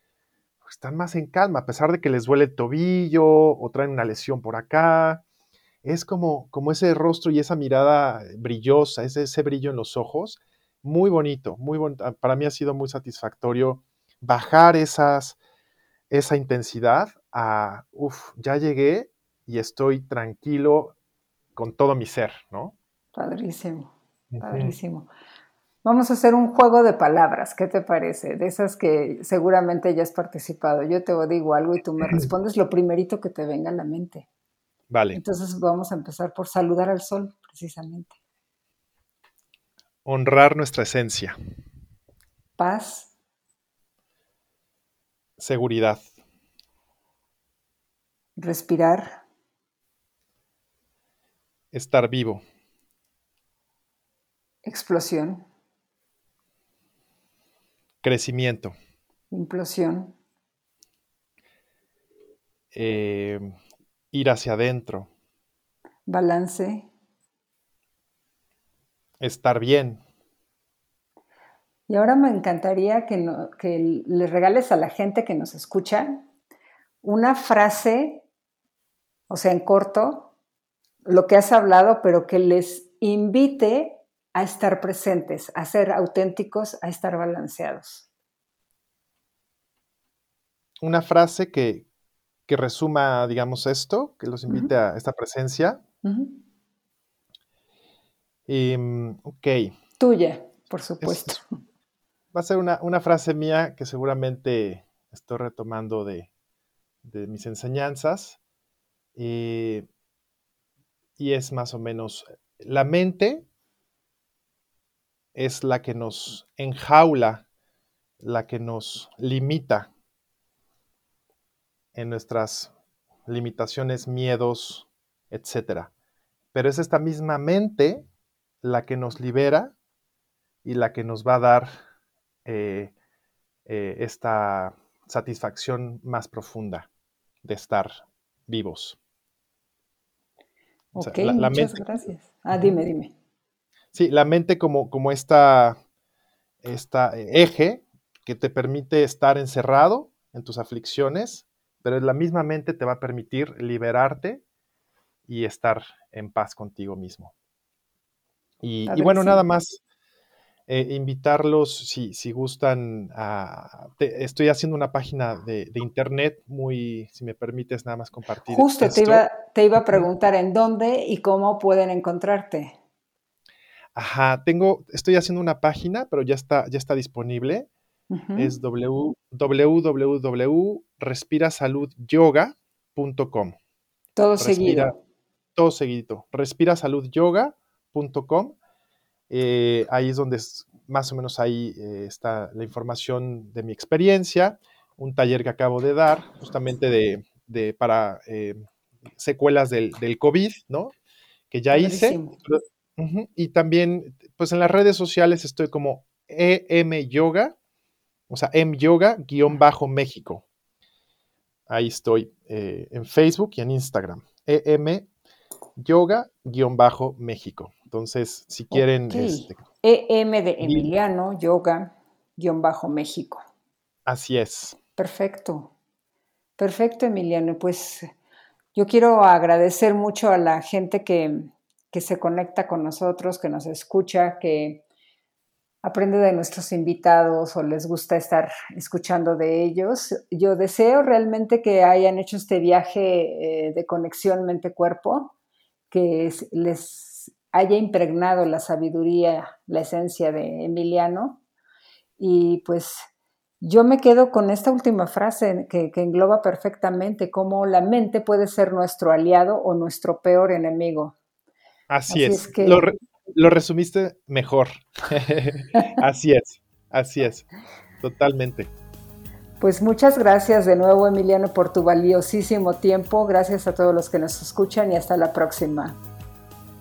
están más en calma, a pesar de que les duele el tobillo o traen una lesión por acá, es como, como ese rostro y esa mirada brillosa, ese, ese brillo en los ojos, muy bonito, muy bonito. Ah, para mí ha sido muy satisfactorio bajar esas, esa intensidad a, uff, ya llegué y estoy tranquilo con todo mi ser, ¿no? Padrísimo, padrísimo. Vamos a hacer un juego de palabras, ¿qué te parece? De esas que seguramente ya has participado. Yo te digo algo y tú me *laughs* respondes lo primerito que te venga a la mente. Vale. Entonces vamos a empezar por saludar al sol, precisamente. Honrar nuestra esencia. Paz. Seguridad. Respirar. Estar vivo. Explosión. Crecimiento. Implosión. Eh, ir hacia adentro. Balance. Estar bien. Y ahora me encantaría que, que le regales a la gente que nos escucha una frase, o sea, en corto, lo que has hablado, pero que les invite a estar presentes, a ser auténticos, a estar balanceados. Una frase que, que resuma, digamos, esto, que los invite a esta presencia. Em, ok. Tuya, por supuesto. va a ser una, frase mía que seguramente estoy retomando de, mis enseñanzas. y es más o menos, la mente es la que nos enjaula, la que nos limita en nuestras limitaciones, miedos, etc. Pero es esta misma mente la que nos libera y la que nos va a dar eh, eh, esta satisfacción más profunda de estar vivos. Ok, muchas gracias. Ah, dime, dime. Sí, la mente como, como esta, esta eje que te permite estar encerrado en tus aflicciones, pero la misma mente te va a permitir liberarte y estar en paz contigo mismo. Y, bueno, nada más eh, invitarlos si, si gustan a... estoy haciendo una página de, internet muy, si me permites nada más compartir. Justo te iba, te iba a preguntar en dónde y cómo pueden encontrarte. Ajá, tengo, estoy haciendo una página, pero ya está, ya está disponible. Es www.respirasaludyoga.com. Todo seguido. Todo seguido. Respirasaludyoga.com. Eh, ahí es donde más o menos ahí eh, está la información de mi experiencia, un taller que acabo de dar justamente de, para eh, secuelas del, del, COVID, ¿no? Que ya hice. y también, pues en las redes sociales estoy como EM Yoga, o sea, M Yoga-México. Ahí estoy en Facebook y en Instagram. EM Yoga-México. Entonces, si quieren... Este, EM de Emiliano, Yoga, guion bajo México. Así es. Perfecto. Perfecto, Emiliano. Pues yo quiero agradecer mucho a la gente que, que se conecta con nosotros, que nos escucha, que aprende de nuestros invitados o les gusta estar escuchando de ellos. Yo deseo realmente que hayan hecho este viaje eh, de conexión mente-cuerpo, que les haya impregnado la sabiduría, la esencia de Emiliano. Y pues yo me quedo con esta última frase que, engloba perfectamente cómo la mente puede ser nuestro aliado o nuestro peor enemigo. Así, es. lo, lo, resumiste mejor. *laughs* así es, así es, totalmente. Pues muchas gracias de nuevo, Emiliano, por tu valiosísimo tiempo. Gracias a todos los que nos escuchan y hasta la próxima.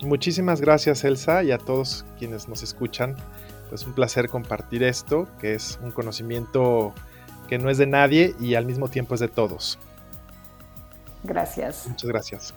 Muchísimas gracias Elsa y a todos quienes nos escuchan. Pues un placer compartir esto, que es un conocimiento que no es de nadie y al mismo tiempo es de todos. Gracias. Muchas gracias.